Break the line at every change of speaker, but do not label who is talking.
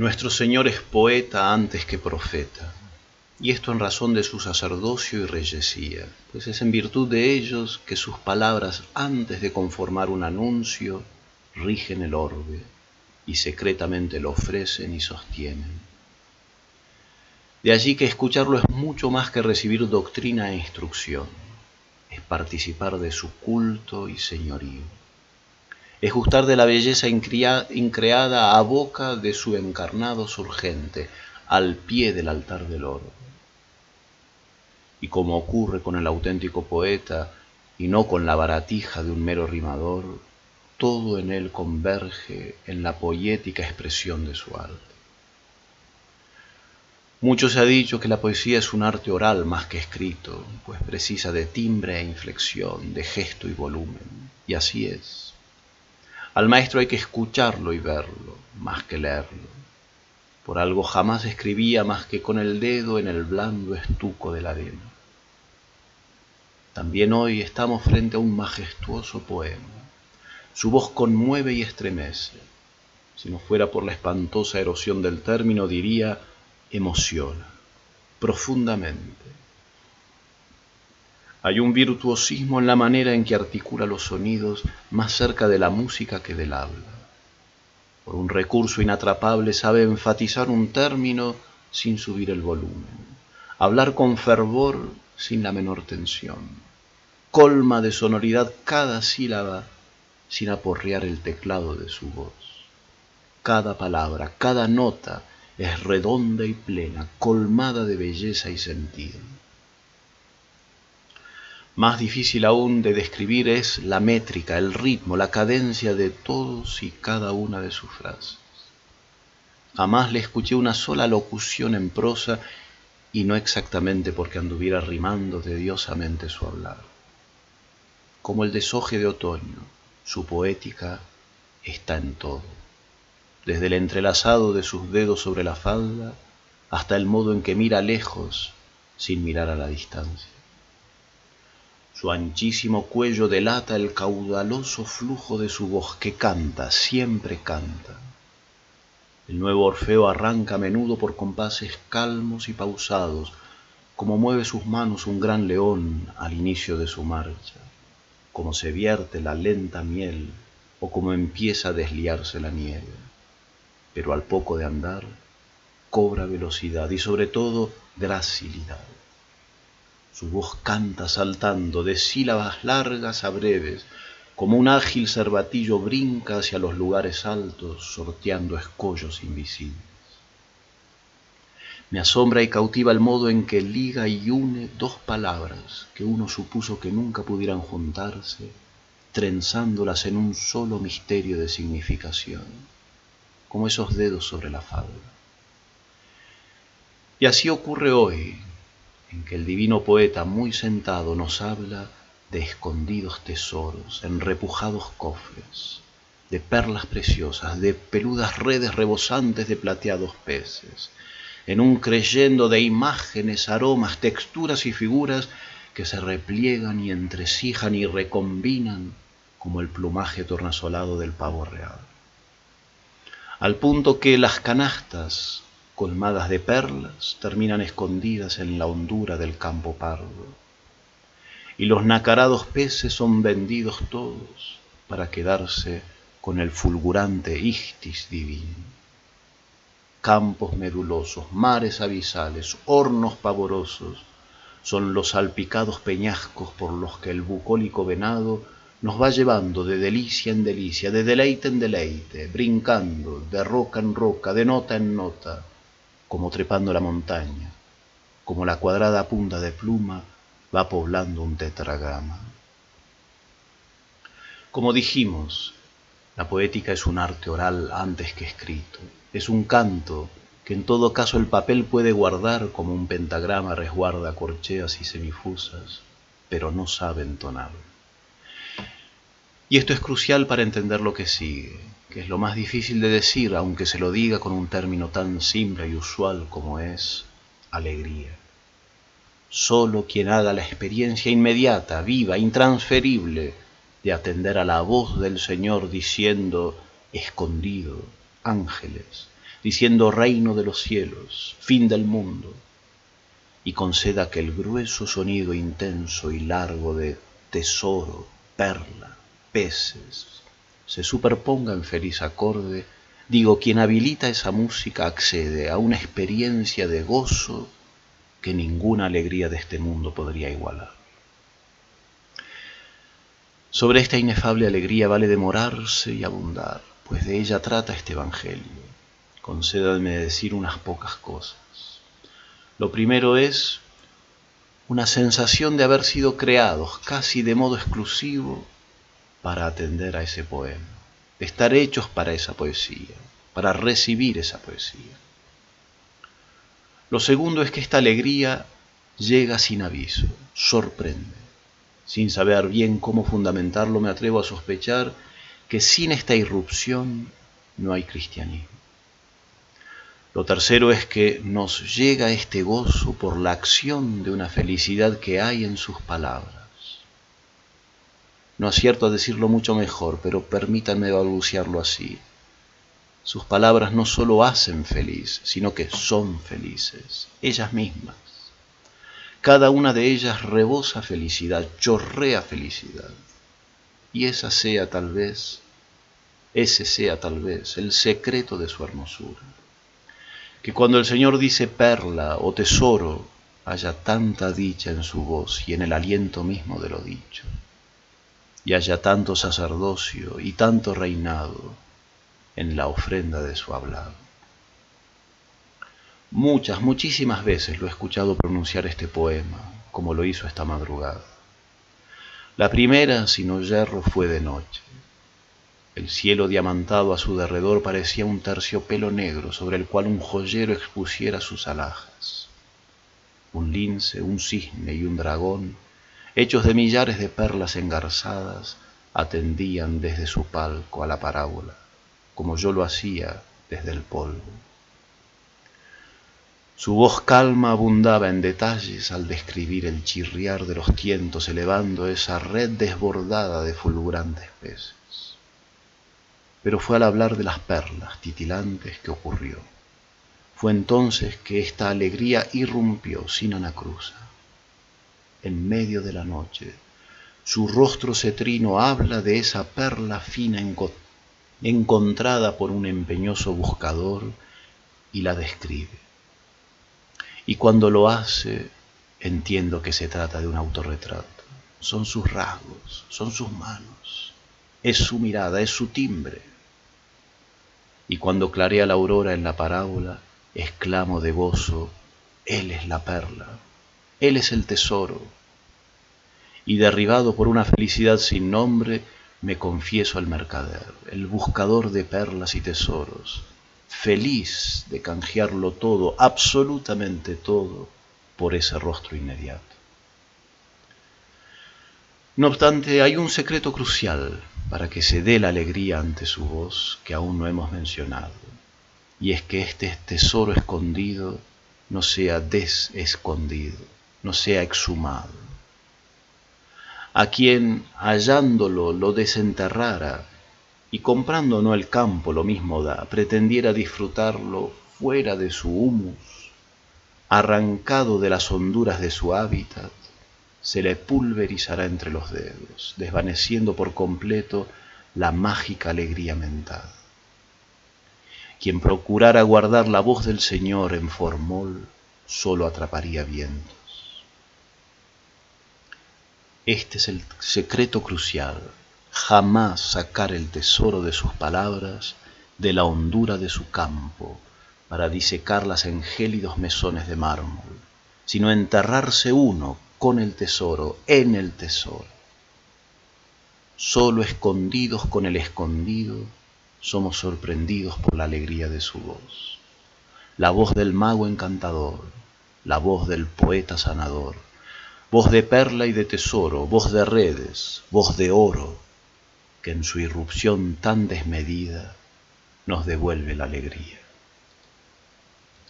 Nuestro Señor es poeta antes que profeta, y esto en razón de su sacerdocio y reyesía, pues es en virtud de ellos que sus palabras antes de conformar un anuncio rigen el orbe y secretamente lo ofrecen y sostienen. De allí que escucharlo es mucho más que recibir doctrina e instrucción, es participar de su culto y señorío es gustar de la belleza increada a boca de su encarnado surgente, al pie del altar del oro. Y como ocurre con el auténtico poeta, y no con la baratija de un mero rimador, todo en él converge en la poética expresión de su arte. Mucho se ha dicho que la poesía es un arte oral más que escrito, pues precisa de timbre e inflexión, de gesto y volumen, y así es. Al maestro hay que escucharlo y verlo, más que leerlo. Por algo jamás escribía más que con el dedo en el blando estuco de la arena. También hoy estamos frente a un majestuoso poema. Su voz conmueve y estremece. Si no fuera por la espantosa erosión del término, diría emociona profundamente hay un virtuosismo en la manera en que articula los sonidos más cerca de la música que del habla. Por un recurso inatrapable sabe enfatizar un término sin subir el volumen, hablar con fervor sin la menor tensión, colma de sonoridad cada sílaba sin aporrear el teclado de su voz. Cada palabra, cada nota es redonda y plena, colmada de belleza y sentido. Más difícil aún de describir es la métrica, el ritmo, la cadencia de todos y cada una de sus frases. Jamás le escuché una sola locución en prosa y no exactamente porque anduviera rimando tediosamente su hablar. Como el deshoje de otoño, su poética está en todo, desde el entrelazado de sus dedos sobre la falda hasta el modo en que mira lejos sin mirar a la distancia. Su anchísimo cuello delata el caudaloso flujo de su voz que canta, siempre canta. El nuevo Orfeo arranca a menudo por compases calmos y pausados, como mueve sus manos un gran león al inicio de su marcha, como se vierte la lenta miel o como empieza a desliarse la nieve. Pero al poco de andar, cobra velocidad y sobre todo gracilidad. Su voz canta saltando de sílabas largas a breves, como un ágil cervatillo brinca hacia los lugares altos, sorteando escollos invisibles. Me asombra y cautiva el modo en que liga y une dos palabras que uno supuso que nunca pudieran juntarse, trenzándolas en un solo misterio de significación, como esos dedos sobre la falda. Y así ocurre hoy, en que el divino poeta muy sentado nos habla de escondidos tesoros en repujados cofres, de perlas preciosas, de peludas redes rebosantes de plateados peces, en un creyendo de imágenes, aromas, texturas y figuras que se repliegan y entresijan y recombinan como el plumaje tornasolado del pavo real. Al punto que las canastas colmadas de perlas, terminan escondidas en la hondura del campo pardo. Y los nacarados peces son vendidos todos para quedarse con el fulgurante ictis divino. Campos medulosos, mares abisales, hornos pavorosos, son los salpicados peñascos por los que el bucólico venado nos va llevando de delicia en delicia, de deleite en deleite, brincando de roca en roca, de nota en nota, como trepando la montaña, como la cuadrada punta de pluma va poblando un tetragrama. Como dijimos, la poética es un arte oral antes que escrito, es un canto que en todo caso el papel puede guardar como un pentagrama resguarda corcheas y semifusas, pero no sabe entonar. Y esto es crucial para entender lo que sigue que es lo más difícil de decir, aunque se lo diga con un término tan simple y usual como es alegría. Solo quien haga la experiencia inmediata, viva, intransferible, de atender a la voz del Señor diciendo, escondido, ángeles, diciendo reino de los cielos, fin del mundo, y conceda que el grueso sonido intenso y largo de tesoro, perla, peces, se superponga en feliz acorde, digo, quien habilita esa música accede a una experiencia de gozo que ninguna alegría de este mundo podría igualar. Sobre esta inefable alegría vale demorarse y abundar, pues de ella trata este Evangelio. Concédame decir unas pocas cosas. Lo primero es una sensación de haber sido creados casi de modo exclusivo para atender a ese poema, estar hechos para esa poesía, para recibir esa poesía. Lo segundo es que esta alegría llega sin aviso, sorprende. Sin saber bien cómo fundamentarlo, me atrevo a sospechar que sin esta irrupción no hay cristianismo. Lo tercero es que nos llega este gozo por la acción de una felicidad que hay en sus palabras. No acierto a decirlo mucho mejor, pero permítanme balbuciarlo así. Sus palabras no solo hacen feliz, sino que son felices, ellas mismas. Cada una de ellas rebosa felicidad, chorrea felicidad. Y esa sea tal vez, ese sea tal vez el secreto de su hermosura que cuando el Señor dice perla o tesoro, haya tanta dicha en su voz y en el aliento mismo de lo dicho, y haya tanto sacerdocio y tanto reinado en la ofrenda de su hablado. Muchas, muchísimas veces lo he escuchado pronunciar este poema, como lo hizo esta madrugada. La primera, si no yerro, fue de noche. El cielo diamantado a su derredor parecía un terciopelo negro sobre el cual un joyero expusiera sus alhajas. Un lince, un cisne y un dragón, hechos de millares de perlas engarzadas, atendían desde su palco a la parábola, como yo lo hacía desde el polvo. Su voz calma abundaba en detalles al describir el chirriar de los tientos elevando esa red desbordada de fulgurantes peces pero fue al hablar de las perlas titilantes que ocurrió. Fue entonces que esta alegría irrumpió sin anacruza. En medio de la noche, su rostro cetrino habla de esa perla fina encontrada por un empeñoso buscador y la describe. Y cuando lo hace, entiendo que se trata de un autorretrato. Son sus rasgos, son sus manos, es su mirada, es su timbre, y cuando clarea la aurora en la parábola, exclamo de gozo, Él es la perla, Él es el tesoro. Y derribado por una felicidad sin nombre, me confieso al mercader, el buscador de perlas y tesoros, feliz de canjearlo todo, absolutamente todo, por ese rostro inmediato. No obstante, hay un secreto crucial para que se dé la alegría ante su voz que aún no hemos mencionado, y es que este tesoro escondido no sea desescondido, no sea exhumado. A quien hallándolo lo desenterrara y comprando no el campo lo mismo da, pretendiera disfrutarlo fuera de su humus, arrancado de las honduras de su hábitat, se le pulverizará entre los dedos, desvaneciendo por completo la mágica alegría mental. Quien procurara guardar la voz del Señor en formol, solo atraparía vientos. Este es el secreto crucial, jamás sacar el tesoro de sus palabras de la hondura de su campo para disecarlas en gélidos mesones de mármol, sino enterrarse uno con el tesoro, en el tesoro. Solo escondidos con el escondido, somos sorprendidos por la alegría de su voz. La voz del mago encantador, la voz del poeta sanador, voz de perla y de tesoro, voz de redes, voz de oro, que en su irrupción tan desmedida nos devuelve la alegría.